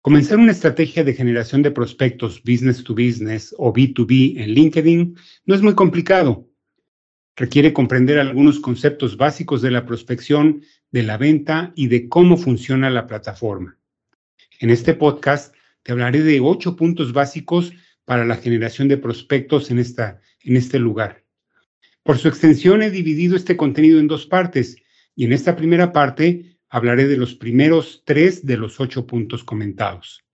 Comenzar una estrategia de generación de prospectos business to business o B2B en LinkedIn no es muy complicado. Requiere comprender algunos conceptos básicos de la prospección, de la venta y de cómo funciona la plataforma. En este podcast te hablaré de ocho puntos básicos para la generación de prospectos en, esta, en este lugar. Por su extensión he dividido este contenido en dos partes y en esta primera parte hablaré de los primeros tres de los ocho puntos comentados.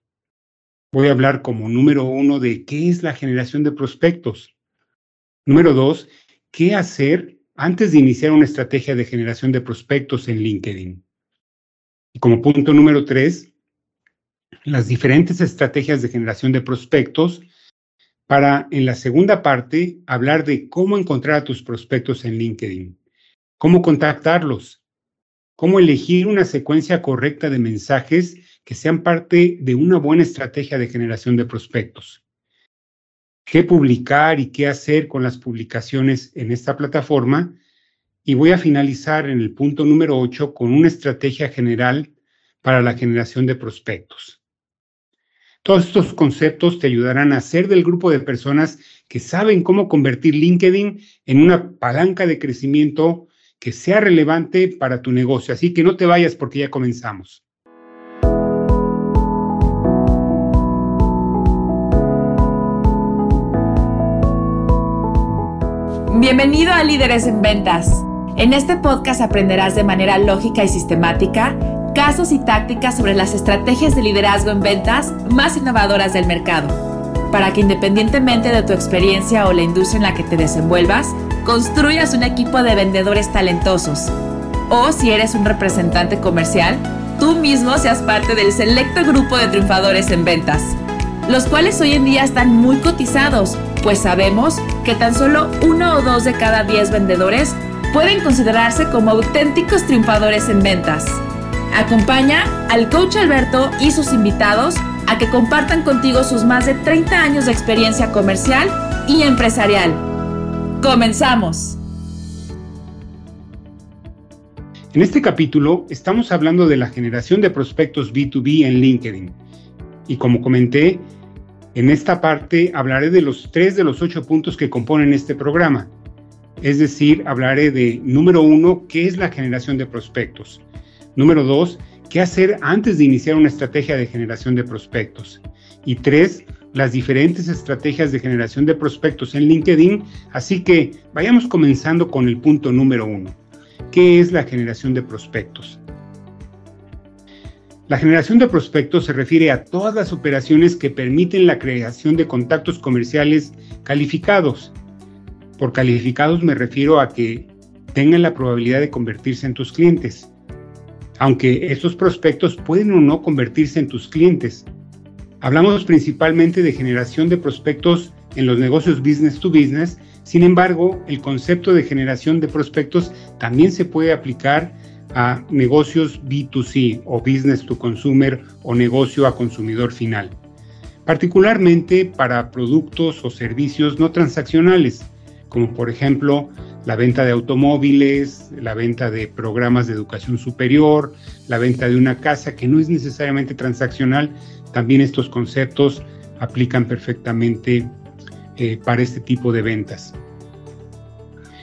Voy a hablar como número uno de qué es la generación de prospectos. Número dos, qué hacer antes de iniciar una estrategia de generación de prospectos en LinkedIn. Y como punto número tres, las diferentes estrategias de generación de prospectos para, en la segunda parte, hablar de cómo encontrar a tus prospectos en LinkedIn, cómo contactarlos, cómo elegir una secuencia correcta de mensajes que sean parte de una buena estrategia de generación de prospectos. Qué publicar y qué hacer con las publicaciones en esta plataforma. Y voy a finalizar en el punto número 8 con una estrategia general para la generación de prospectos. Todos estos conceptos te ayudarán a ser del grupo de personas que saben cómo convertir LinkedIn en una palanca de crecimiento que sea relevante para tu negocio. Así que no te vayas porque ya comenzamos. Bienvenido a Líderes en Ventas. En este podcast aprenderás de manera lógica y sistemática casos y tácticas sobre las estrategias de liderazgo en ventas más innovadoras del mercado, para que independientemente de tu experiencia o la industria en la que te desenvuelvas, construyas un equipo de vendedores talentosos. O si eres un representante comercial, tú mismo seas parte del selecto grupo de triunfadores en ventas, los cuales hoy en día están muy cotizados, pues sabemos que tan solo uno o dos de cada diez vendedores pueden considerarse como auténticos triunfadores en ventas. Acompaña al coach Alberto y sus invitados a que compartan contigo sus más de 30 años de experiencia comercial y empresarial Comenzamos. En este capítulo estamos hablando de la generación de prospectos B2B en LinkedIn. Y como comenté, en esta parte hablaré de los tres de los ocho puntos que componen este programa. Es decir, hablaré de, número uno, qué es la generación de prospectos. Número dos, qué hacer antes de iniciar una estrategia de generación de prospectos. Y tres, las diferentes estrategias de generación de prospectos en LinkedIn, así que vayamos comenzando con el punto número uno. ¿Qué es la generación de prospectos? La generación de prospectos se refiere a todas las operaciones que permiten la creación de contactos comerciales calificados. Por calificados me refiero a que tengan la probabilidad de convertirse en tus clientes. Aunque estos prospectos pueden o no convertirse en tus clientes, Hablamos principalmente de generación de prospectos en los negocios business to business, sin embargo, el concepto de generación de prospectos también se puede aplicar a negocios B2C o business to consumer o negocio a consumidor final, particularmente para productos o servicios no transaccionales, como por ejemplo la venta de automóviles, la venta de programas de educación superior, la venta de una casa que no es necesariamente transaccional, también estos conceptos aplican perfectamente eh, para este tipo de ventas.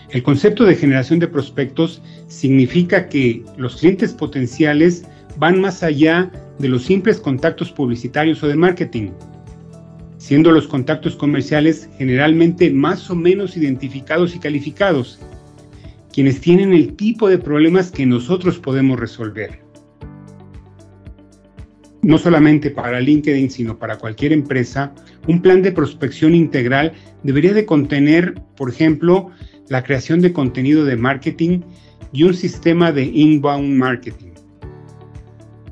El concepto de generación de prospectos significa que los clientes potenciales van más allá de los simples contactos publicitarios o de marketing, siendo los contactos comerciales generalmente más o menos identificados y calificados, quienes tienen el tipo de problemas que nosotros podemos resolver no solamente para LinkedIn, sino para cualquier empresa, un plan de prospección integral debería de contener, por ejemplo, la creación de contenido de marketing y un sistema de inbound marketing.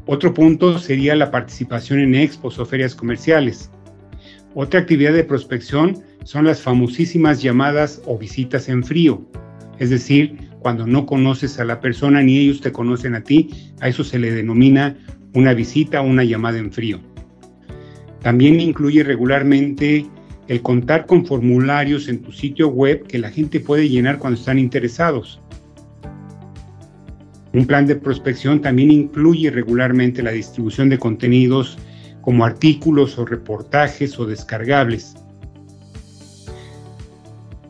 Otro punto sería la participación en expos o ferias comerciales. Otra actividad de prospección son las famosísimas llamadas o visitas en frío, es decir, cuando no conoces a la persona ni ellos te conocen a ti, a eso se le denomina una visita o una llamada en frío. También incluye regularmente el contar con formularios en tu sitio web que la gente puede llenar cuando están interesados. Un plan de prospección también incluye regularmente la distribución de contenidos como artículos o reportajes o descargables.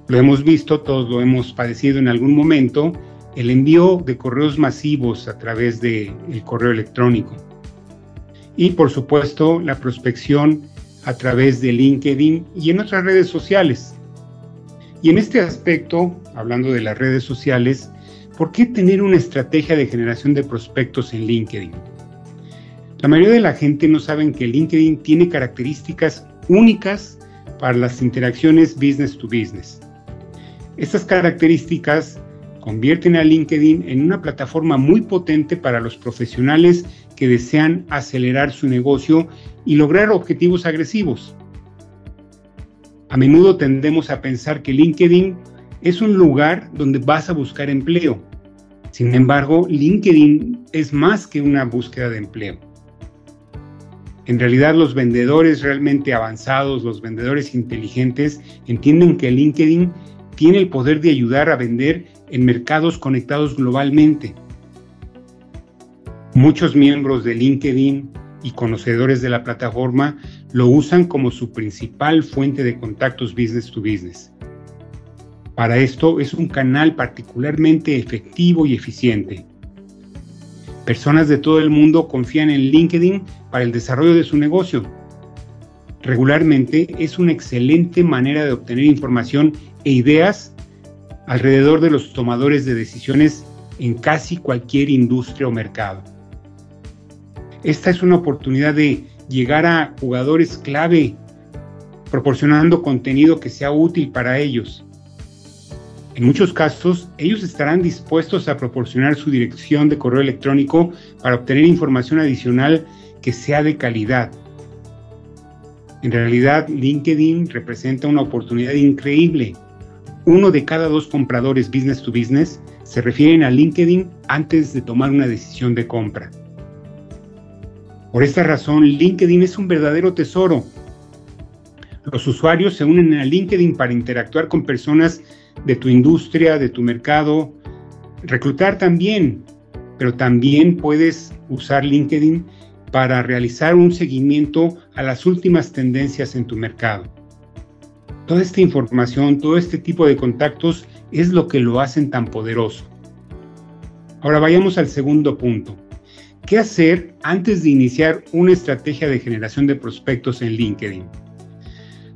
Lo hemos visto, todos lo hemos padecido en algún momento, el envío de correos masivos a través del correo electrónico. Y por supuesto, la prospección a través de LinkedIn y en otras redes sociales. Y en este aspecto, hablando de las redes sociales, ¿por qué tener una estrategia de generación de prospectos en LinkedIn? La mayoría de la gente no sabe que LinkedIn tiene características únicas para las interacciones business to business. Estas características convierten a LinkedIn en una plataforma muy potente para los profesionales que desean acelerar su negocio y lograr objetivos agresivos. A menudo tendemos a pensar que LinkedIn es un lugar donde vas a buscar empleo. Sin embargo, LinkedIn es más que una búsqueda de empleo. En realidad los vendedores realmente avanzados, los vendedores inteligentes, entienden que LinkedIn tiene el poder de ayudar a vender en mercados conectados globalmente. Muchos miembros de LinkedIn y conocedores de la plataforma lo usan como su principal fuente de contactos business to business. Para esto es un canal particularmente efectivo y eficiente. Personas de todo el mundo confían en LinkedIn para el desarrollo de su negocio. Regularmente es una excelente manera de obtener información e ideas alrededor de los tomadores de decisiones en casi cualquier industria o mercado. Esta es una oportunidad de llegar a jugadores clave, proporcionando contenido que sea útil para ellos. En muchos casos, ellos estarán dispuestos a proporcionar su dirección de correo electrónico para obtener información adicional que sea de calidad. En realidad, LinkedIn representa una oportunidad increíble uno de cada dos compradores business to business se refieren a LinkedIn antes de tomar una decisión de compra. Por esta razón, LinkedIn es un verdadero tesoro. Los usuarios se unen a LinkedIn para interactuar con personas de tu industria, de tu mercado, reclutar también, pero también puedes usar LinkedIn para realizar un seguimiento a las últimas tendencias en tu mercado. Toda esta información, todo este tipo de contactos es lo que lo hacen tan poderoso. Ahora vayamos al segundo punto. ¿Qué hacer antes de iniciar una estrategia de generación de prospectos en LinkedIn?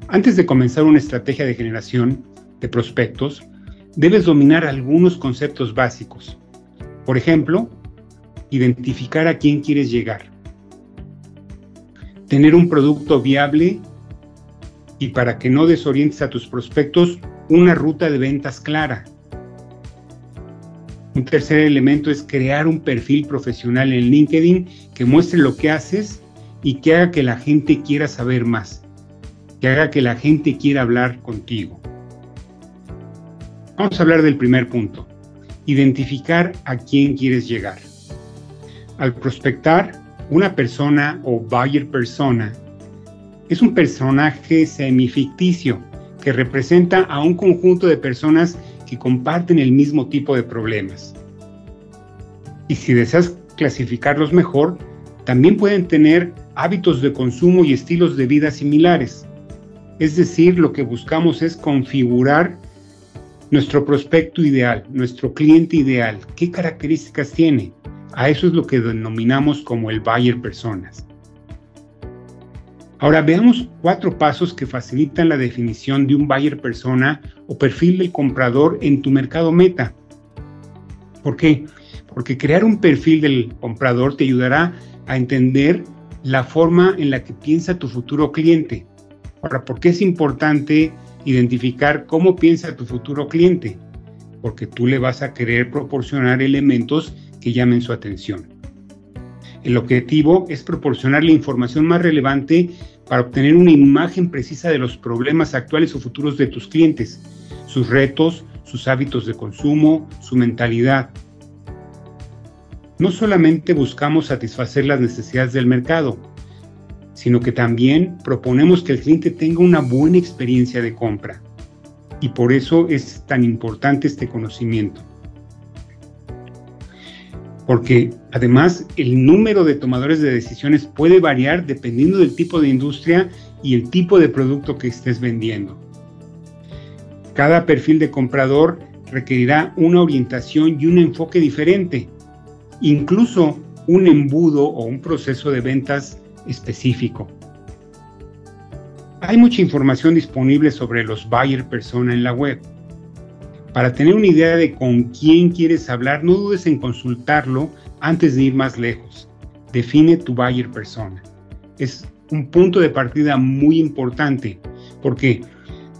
Antes de comenzar una estrategia de generación de prospectos, debes dominar algunos conceptos básicos. Por ejemplo, identificar a quién quieres llegar. Tener un producto viable y para que no desorientes a tus prospectos, una ruta de ventas clara. Un tercer elemento es crear un perfil profesional en LinkedIn que muestre lo que haces y que haga que la gente quiera saber más, que haga que la gente quiera hablar contigo. Vamos a hablar del primer punto, identificar a quién quieres llegar. Al prospectar, una persona o buyer persona es un personaje semificticio que representa a un conjunto de personas que comparten el mismo tipo de problemas. Y si deseas clasificarlos mejor, también pueden tener hábitos de consumo y estilos de vida similares. Es decir, lo que buscamos es configurar nuestro prospecto ideal, nuestro cliente ideal, qué características tiene. A eso es lo que denominamos como el buyer personas. Ahora veamos cuatro pasos que facilitan la definición de un buyer persona o perfil del comprador en tu mercado meta. ¿Por qué? Porque crear un perfil del comprador te ayudará a entender la forma en la que piensa tu futuro cliente. Ahora, ¿por qué es importante identificar cómo piensa tu futuro cliente? Porque tú le vas a querer proporcionar elementos que llamen su atención. El objetivo es proporcionar la información más relevante para obtener una imagen precisa de los problemas actuales o futuros de tus clientes, sus retos, sus hábitos de consumo, su mentalidad. No solamente buscamos satisfacer las necesidades del mercado, sino que también proponemos que el cliente tenga una buena experiencia de compra. Y por eso es tan importante este conocimiento. Porque además el número de tomadores de decisiones puede variar dependiendo del tipo de industria y el tipo de producto que estés vendiendo. Cada perfil de comprador requerirá una orientación y un enfoque diferente, incluso un embudo o un proceso de ventas específico. Hay mucha información disponible sobre los buyer persona en la web. Para tener una idea de con quién quieres hablar, no dudes en consultarlo antes de ir más lejos. Define tu buyer persona. Es un punto de partida muy importante porque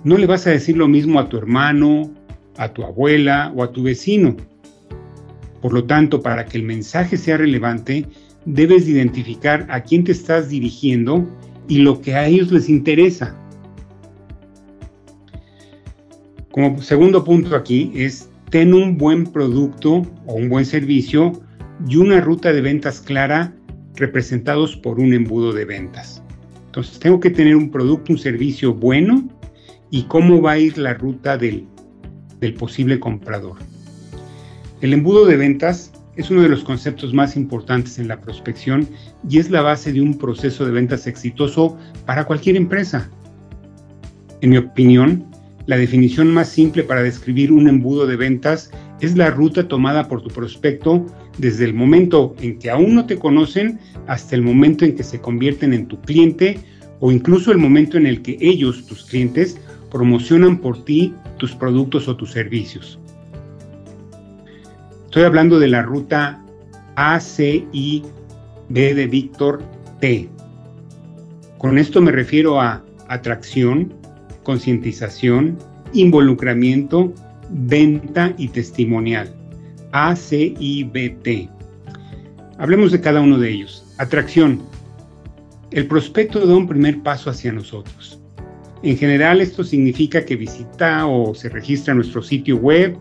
no le vas a decir lo mismo a tu hermano, a tu abuela o a tu vecino. Por lo tanto, para que el mensaje sea relevante, debes identificar a quién te estás dirigiendo y lo que a ellos les interesa. Como segundo punto aquí es ten un buen producto o un buen servicio y una ruta de ventas clara representados por un embudo de ventas. Entonces tengo que tener un producto, un servicio bueno y cómo va a ir la ruta del, del posible comprador. El embudo de ventas es uno de los conceptos más importantes en la prospección y es la base de un proceso de ventas exitoso para cualquier empresa. En mi opinión, la definición más simple para describir un embudo de ventas es la ruta tomada por tu prospecto desde el momento en que aún no te conocen hasta el momento en que se convierten en tu cliente o incluso el momento en el que ellos, tus clientes, promocionan por ti tus productos o tus servicios. Estoy hablando de la ruta ACI B de Víctor T. Con esto me refiero a atracción, concientización, involucramiento, venta y testimonial. ACIBT. Hablemos de cada uno de ellos. Atracción. El prospecto da un primer paso hacia nosotros. En general esto significa que visita o se registra en nuestro sitio web,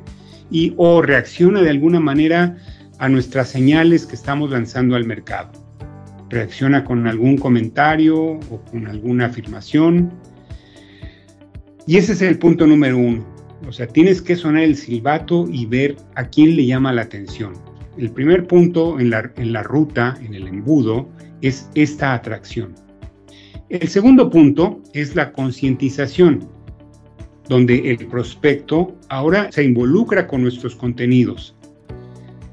y o reacciona de alguna manera a nuestras señales que estamos lanzando al mercado. Reacciona con algún comentario o con alguna afirmación. Y ese es el punto número uno. O sea, tienes que sonar el silbato y ver a quién le llama la atención. El primer punto en la, en la ruta, en el embudo, es esta atracción. El segundo punto es la concientización donde el prospecto ahora se involucra con nuestros contenidos.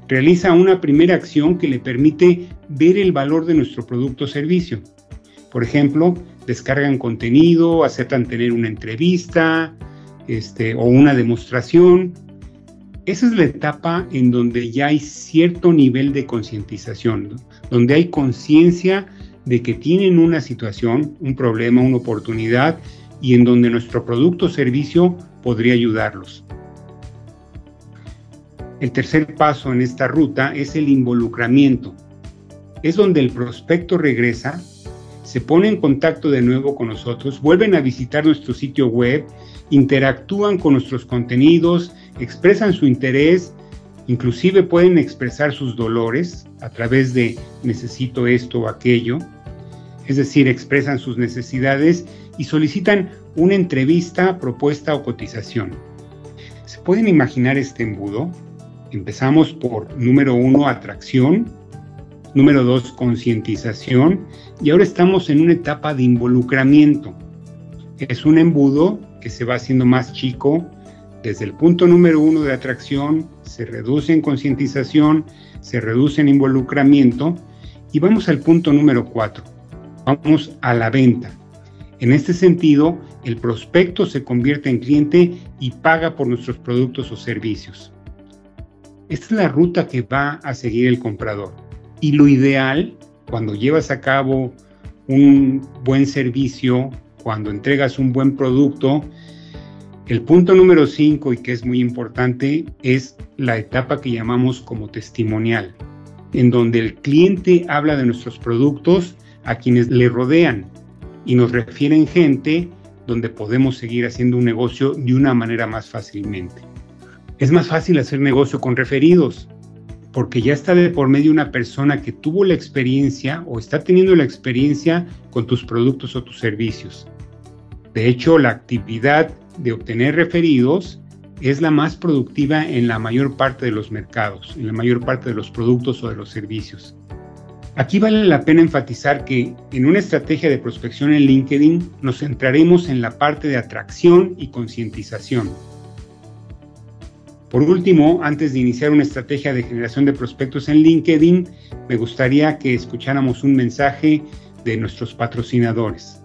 Realiza una primera acción que le permite ver el valor de nuestro producto o servicio. Por ejemplo, descargan contenido, aceptan tener una entrevista este, o una demostración. Esa es la etapa en donde ya hay cierto nivel de concientización, donde hay conciencia de que tienen una situación, un problema, una oportunidad y en donde nuestro producto o servicio podría ayudarlos. El tercer paso en esta ruta es el involucramiento. Es donde el prospecto regresa, se pone en contacto de nuevo con nosotros, vuelven a visitar nuestro sitio web, interactúan con nuestros contenidos, expresan su interés, inclusive pueden expresar sus dolores a través de necesito esto o aquello, es decir, expresan sus necesidades y solicitan una entrevista, propuesta o cotización. ¿Se pueden imaginar este embudo? Empezamos por número uno, atracción, número dos, concientización y ahora estamos en una etapa de involucramiento. Es un embudo que se va haciendo más chico. Desde el punto número uno de atracción se reduce en concientización, se reduce en involucramiento y vamos al punto número cuatro. Vamos a la venta. En este sentido, el prospecto se convierte en cliente y paga por nuestros productos o servicios. Esta es la ruta que va a seguir el comprador. Y lo ideal, cuando llevas a cabo un buen servicio, cuando entregas un buen producto, el punto número 5 y que es muy importante es la etapa que llamamos como testimonial, en donde el cliente habla de nuestros productos a quienes le rodean y nos refieren gente donde podemos seguir haciendo un negocio de una manera más fácilmente. Es más fácil hacer negocio con referidos, porque ya está de por medio una persona que tuvo la experiencia o está teniendo la experiencia con tus productos o tus servicios. De hecho, la actividad de obtener referidos es la más productiva en la mayor parte de los mercados, en la mayor parte de los productos o de los servicios. Aquí vale la pena enfatizar que en una estrategia de prospección en LinkedIn nos centraremos en la parte de atracción y concientización. Por último, antes de iniciar una estrategia de generación de prospectos en LinkedIn, me gustaría que escucháramos un mensaje de nuestros patrocinadores.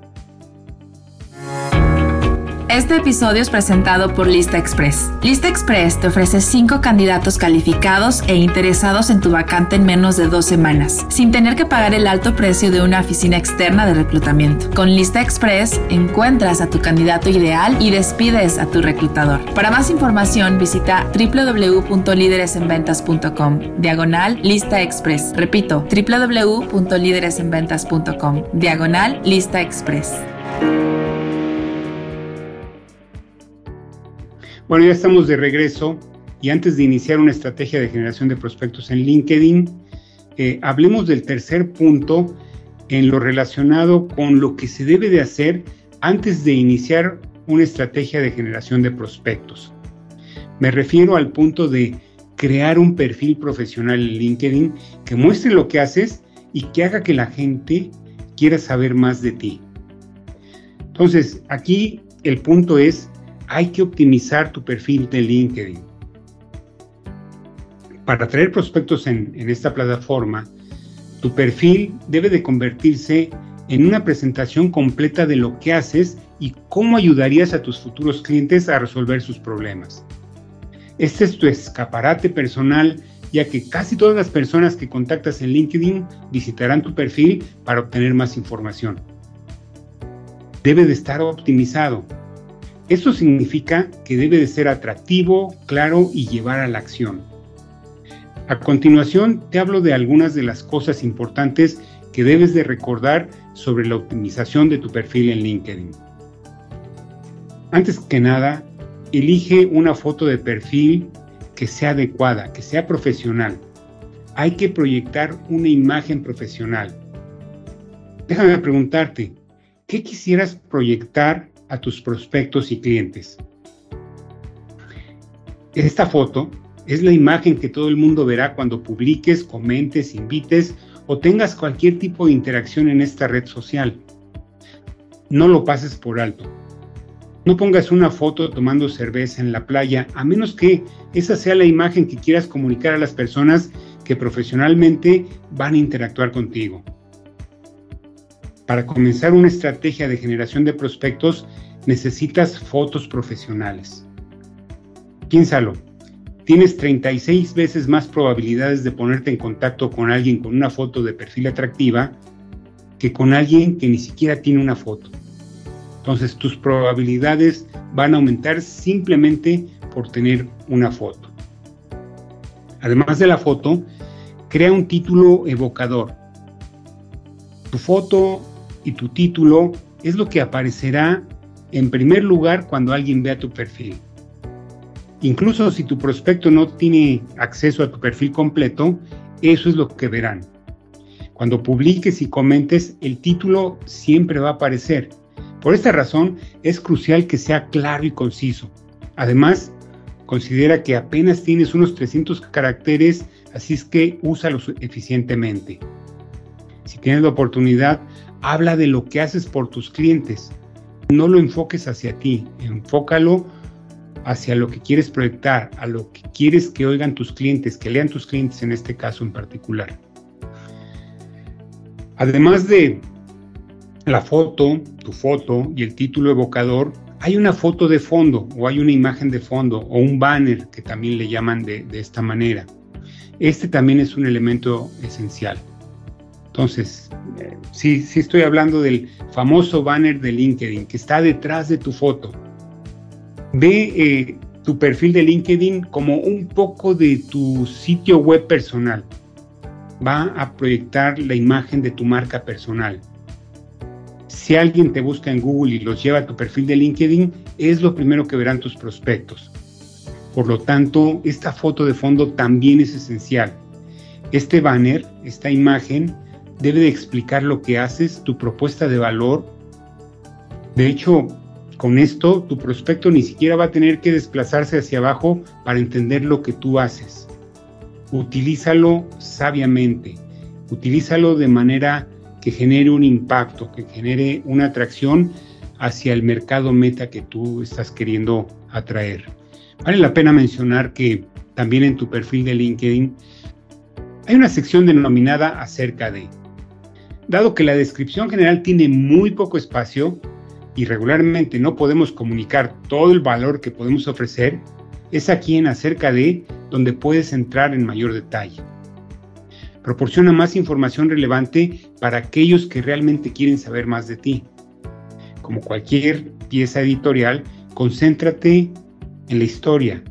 Este episodio es presentado por Lista Express. Lista Express te ofrece 5 candidatos calificados e interesados en tu vacante en menos de dos semanas, sin tener que pagar el alto precio de una oficina externa de reclutamiento. Con Lista Express encuentras a tu candidato ideal y despides a tu reclutador. Para más información visita www.lideresenventas.com diagonal Lista Express. Repito, www.lideresenventas.com diagonal Lista Express. Bueno, ya estamos de regreso y antes de iniciar una estrategia de generación de prospectos en LinkedIn, eh, hablemos del tercer punto en lo relacionado con lo que se debe de hacer antes de iniciar una estrategia de generación de prospectos. Me refiero al punto de crear un perfil profesional en LinkedIn que muestre lo que haces y que haga que la gente quiera saber más de ti. Entonces, aquí el punto es hay que optimizar tu perfil de LinkedIn. Para atraer prospectos en, esta plataforma, tu perfil debe de convertirse en una presentación completa de lo que haces y cómo ayudarías a tus futuros clientes a resolver sus problemas. Este es tu escaparate personal, ya que casi todas las personas que contactas en LinkedIn visitarán tu perfil para obtener más información. Debe de estar optimizado esto significa que debe de ser atractivo, claro y llevar a la acción. A continuación te hablo de algunas de las cosas importantes que debes de recordar sobre la optimización de tu perfil en LinkedIn. Antes que nada, elige una foto de perfil que sea adecuada, que sea profesional. Hay que proyectar una imagen profesional. Déjame preguntarte, ¿qué quisieras proyectar a tus prospectos y clientes. Esta foto es la imagen que todo el mundo verá cuando publiques, comentes, invites o tengas cualquier tipo de interacción en esta red social. No lo pases por alto. No pongas una foto tomando cerveza en la playa, a menos que esa sea la imagen que quieras comunicar a las personas que profesionalmente van a interactuar contigo. Para comenzar una estrategia de generación de prospectos, necesitas fotos profesionales. Piénsalo, tienes 36 veces más probabilidades de ponerte en contacto con alguien con una foto de perfil atractiva que con alguien que ni siquiera tiene una foto. Entonces tus probabilidades van a aumentar simplemente por tener una foto. Además de la foto, crea un título evocador. Tu foto y tu título es lo que aparecerá en primer lugar cuando alguien vea tu perfil. Incluso si tu prospecto no tiene acceso a tu perfil completo, eso es lo que verán. Cuando publiques y comentes, el título siempre va a aparecer. Por esta razón, es crucial que sea claro y conciso. Además, considera que apenas tienes unos 300 caracteres, así es que úsalos eficientemente. Si tienes la oportunidad, habla de lo que haces por tus clientes. No lo enfoques hacia ti, enfócalo hacia lo que quieres proyectar, a lo que quieres que oigan tus clientes, que lean tus clientes en este caso en particular. Además de la foto, tu foto y el título evocador, hay una foto de fondo o hay una imagen de fondo o un banner que también le llaman de, esta manera. Este también es un elemento esencial. Entonces, eh, sí, sí estoy hablando del famoso banner de LinkedIn que está detrás de tu foto. Ve eh, tu perfil de LinkedIn como un poco de tu sitio web personal. Va a proyectar la imagen de tu marca personal. Si alguien te busca en Google y los lleva a tu perfil de LinkedIn, es lo primero que verán tus prospectos. Por lo tanto, esta foto de fondo también es esencial. Este banner, esta imagen, debe de explicar lo que haces, tu propuesta de valor. De hecho, Con esto, tu prospecto ni siquiera va a tener que desplazarse hacia abajo para entender lo que tú haces. Utilízalo sabiamente, utilízalo de manera que genere un impacto, que genere una atracción hacia el mercado meta que tú estás queriendo atraer. Vale la pena mencionar que también en tu perfil de LinkedIn hay una sección denominada acerca de. Dado que la descripción general tiene muy poco espacio, y regularmente no podemos comunicar todo el valor que podemos ofrecer, es aquí en acerca de donde puedes entrar en mayor detalle. Proporciona más información relevante para aquellos que realmente quieren saber más de ti. Como cualquier pieza editorial, concéntrate en la historia.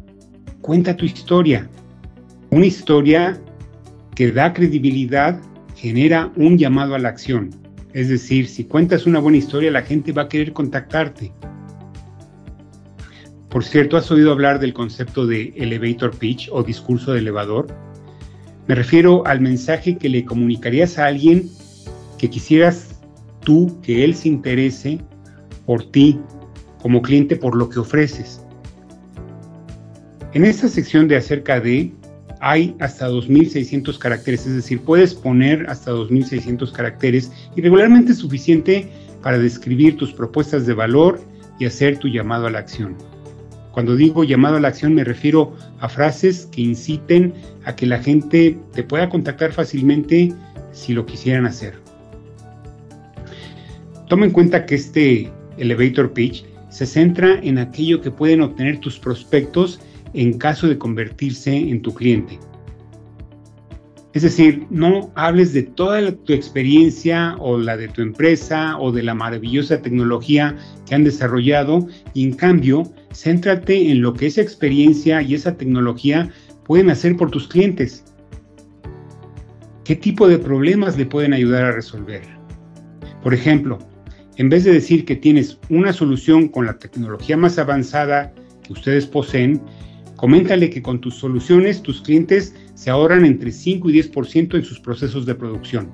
Cuenta tu historia. Una historia que da credibilidad genera un llamado a la acción es decir, si cuentas una buena historia, la gente va a querer contactarte. Por cierto, ¿has oído hablar del concepto de elevator pitch o discurso de elevador? Me refiero al mensaje que le comunicarías a alguien que quisieras tú que él se interese por ti como cliente por lo que ofreces. En esta sección de acerca de hay hasta 2.600 caracteres, es decir, puedes poner hasta 2.600 caracteres y regularmente es suficiente para describir tus propuestas de valor y hacer tu llamado a la acción. Cuando digo llamado a la acción me refiero a frases que inciten a que la gente te pueda contactar fácilmente si lo quisieran hacer. Toma en cuenta que este elevator pitch se centra en aquello que pueden obtener tus prospectos en caso de convertirse en tu cliente. Es decir, no hables de toda tu experiencia o la de tu empresa o de la maravillosa tecnología que han desarrollado y en cambio, céntrate en lo que esa experiencia y esa tecnología pueden hacer por tus clientes. ¿Qué tipo de problemas le pueden ayudar a resolver? Por ejemplo, en vez de decir que tienes una solución con la tecnología más avanzada que ustedes poseen, Coméntale que con tus soluciones tus clientes se ahorran entre 5 y 10% en sus procesos de producción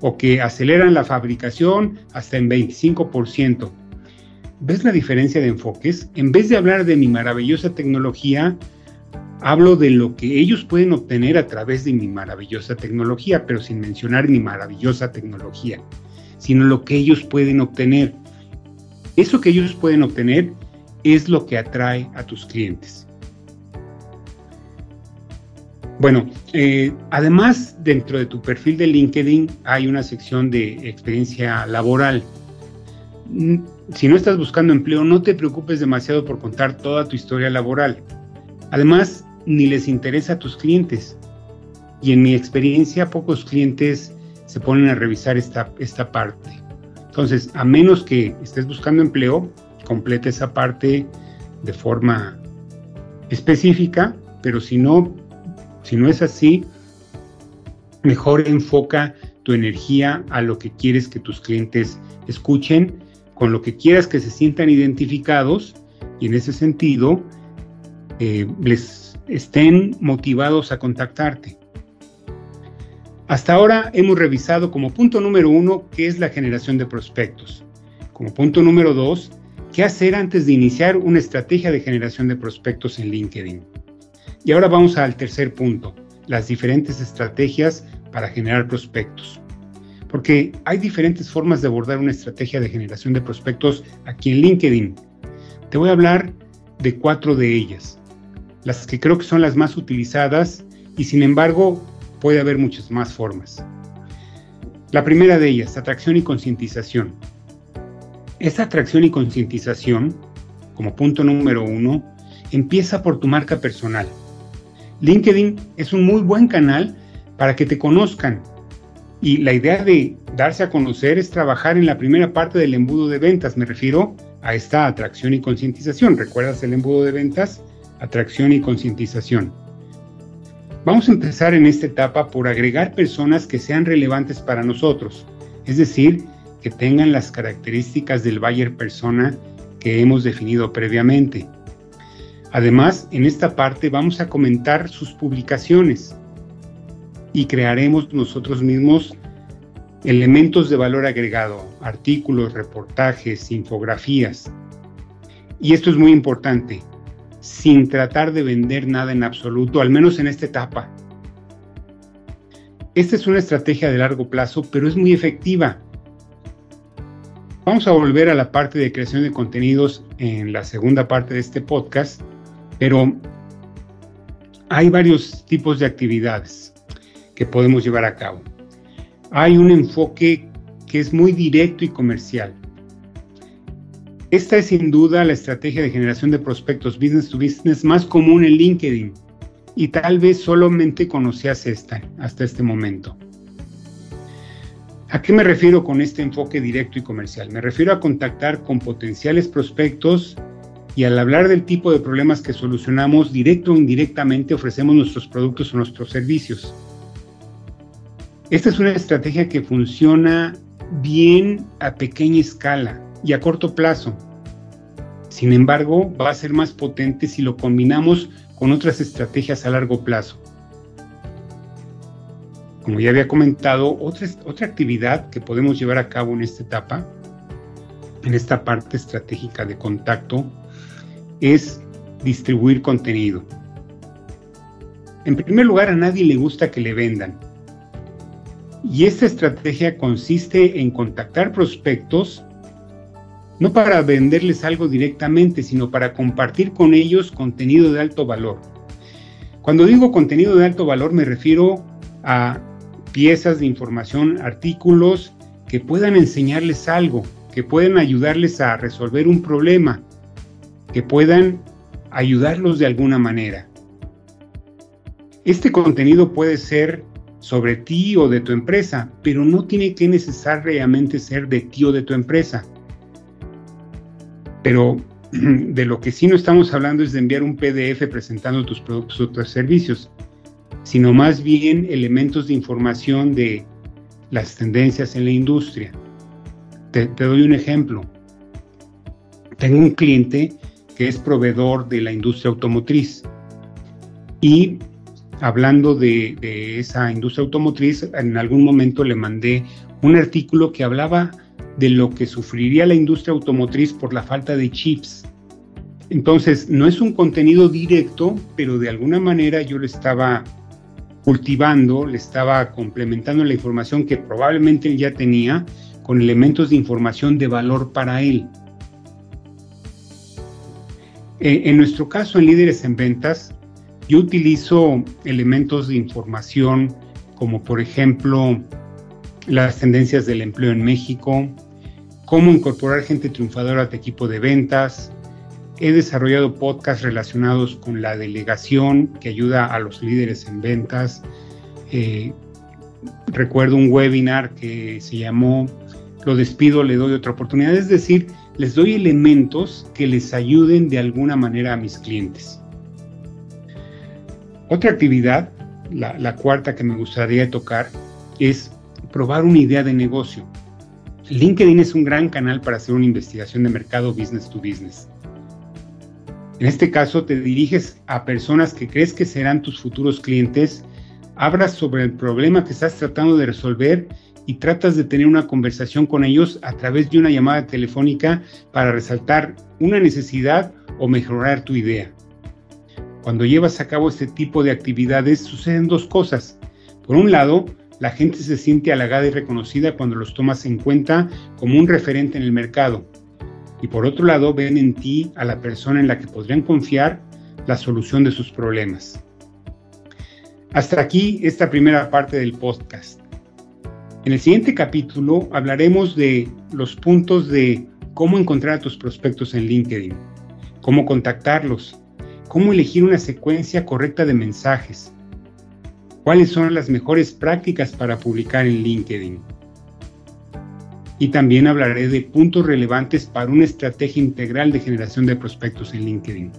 o que aceleran la fabricación hasta en 25%. ¿Ves la diferencia de enfoques? En vez de hablar de mi maravillosa tecnología, hablo de lo que ellos pueden obtener a través de mi maravillosa tecnología, pero sin mencionar mi maravillosa tecnología, sino lo que ellos pueden obtener. Eso que ellos pueden obtener es lo que atrae a tus clientes. Bueno, eh, además dentro de tu perfil de LinkedIn hay una sección de experiencia laboral. Mm, si no estás buscando empleo, no te preocupes demasiado por contar toda tu historia laboral. Además, ni les interesa a tus clientes. Y en mi experiencia, pocos clientes se ponen a revisar esta, esta parte. Entonces, a menos que estés buscando empleo, completa esa parte de forma específica, pero si no, si no es así, mejor enfoca tu energía a lo que quieres que tus clientes escuchen, con lo que quieras que se sientan identificados y en ese sentido eh, les estén motivados a contactarte. Hasta ahora hemos revisado como punto número uno qué es la generación de prospectos. Como punto número dos, qué hacer antes de iniciar una estrategia de generación de prospectos en LinkedIn. Y ahora vamos al tercer punto, las diferentes estrategias para generar prospectos. Porque hay diferentes formas de abordar una estrategia de generación de prospectos aquí en LinkedIn. Te voy a hablar de cuatro de ellas, las que creo que son las más utilizadas y sin embargo puede haber muchas más formas. La primera de ellas, atracción y concientización. Esta atracción y concientización, como punto número uno, empieza por tu marca personal. LinkedIn es un muy buen canal para que te conozcan. Y la idea de darse a conocer es trabajar en la primera parte del embudo de ventas. Me refiero a esta atracción y concientización. ¿Recuerdas el embudo de ventas? Atracción y concientización. Vamos a empezar en esta etapa por agregar personas que sean relevantes para nosotros, es decir, que tengan las características del buyer persona que hemos definido previamente. Además, en esta parte vamos a comentar sus publicaciones y crearemos nosotros mismos elementos de valor agregado, artículos, reportajes, infografías. Y esto es muy importante, sin tratar de vender nada en absoluto, al menos en esta etapa. Esta es una estrategia de largo plazo, pero es muy efectiva. Vamos a volver a la parte de creación de contenidos en la segunda parte de este podcast, pero hay varios tipos de actividades que podemos llevar a cabo. Hay un enfoque que es muy directo y comercial. Esta es sin duda la estrategia de generación de prospectos business to business más común en LinkedIn y tal vez solamente conocías esta hasta este momento. ¿A qué me refiero con este enfoque directo y comercial? Me refiero a contactar con potenciales prospectos y al hablar del tipo de problemas que solucionamos, directo o indirectamente ofrecemos nuestros productos o nuestros servicios. Esta es una estrategia que funciona bien a pequeña escala y a corto plazo. Sin embargo, va a ser más potente si lo combinamos con otras estrategias a largo plazo. Como ya había comentado, otra, otra actividad que podemos llevar a cabo en esta etapa, en esta parte estratégica de contacto, es distribuir contenido. En primer lugar, a nadie le gusta que le vendan. Y esta estrategia consiste en contactar prospectos no para venderles algo directamente, sino para compartir con ellos contenido de alto valor. Cuando digo contenido de alto valor me refiero a piezas de información, artículos que puedan enseñarles algo, que puedan ayudarles a resolver un problema, que puedan ayudarlos de alguna manera. Este contenido puede ser sobre ti o de tu empresa, pero no tiene que necesariamente ser de ti o de tu empresa. Pero de lo que sí no estamos hablando es de enviar un PDF presentando tus productos o tus servicios, sino más bien elementos de información de las tendencias en la industria. Te, doy un ejemplo. Tengo un cliente que es proveedor de la industria automotriz y hablando de, esa industria automotriz, en algún momento le mandé un artículo que hablaba de lo que sufriría la industria automotriz por la falta de chips. Entonces, no es un contenido directo, pero de alguna manera yo le estaba cultivando, le estaba complementando la información que probablemente él ya tenía con elementos de información de valor para él. Eh, en nuestro caso, en Líderes en Ventas, yo utilizo elementos de información como por ejemplo las tendencias del empleo en México, cómo incorporar gente triunfadora a tu equipo de ventas. He desarrollado podcasts relacionados con la delegación que ayuda a los líderes en ventas. Eh, recuerdo un webinar que se llamó Lo despido, le doy otra oportunidad. Es decir, les doy elementos que les ayuden de alguna manera a mis clientes. Otra actividad, la, cuarta que me gustaría tocar, es probar una idea de negocio. LinkedIn es un gran canal para hacer una investigación de mercado business to business. En este caso, te diriges a personas que crees que serán tus futuros clientes, hablas sobre el problema que estás tratando de resolver y tratas de tener una conversación con ellos a través de una llamada telefónica para resaltar una necesidad o mejorar tu idea. Cuando llevas a cabo este tipo de actividades suceden dos cosas. Por un lado, la gente se siente halagada y reconocida cuando los tomas en cuenta como un referente en el mercado. Y por otro lado, ven en ti a la persona en la que podrían confiar la solución de sus problemas. Hasta aquí esta primera parte del podcast. En el siguiente capítulo hablaremos de los puntos de cómo encontrar a tus prospectos en LinkedIn, cómo contactarlos, cómo elegir una secuencia correcta de mensajes, cuáles son las mejores prácticas para publicar en LinkedIn. Y también hablaré de puntos relevantes para una estrategia integral de generación de prospectos en LinkedIn.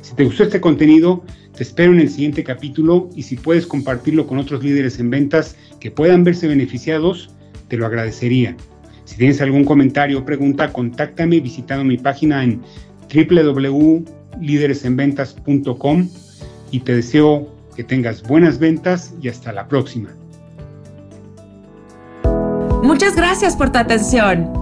Si te gustó este contenido, te espero en el siguiente capítulo y si puedes compartirlo con otros líderes en ventas que puedan verse beneficiados, te lo agradecería. Si tienes algún comentario o pregunta, contáctame visitando mi página en www líderesenventas.com y te deseo que tengas buenas ventas y hasta la próxima. Muchas gracias por tu atención.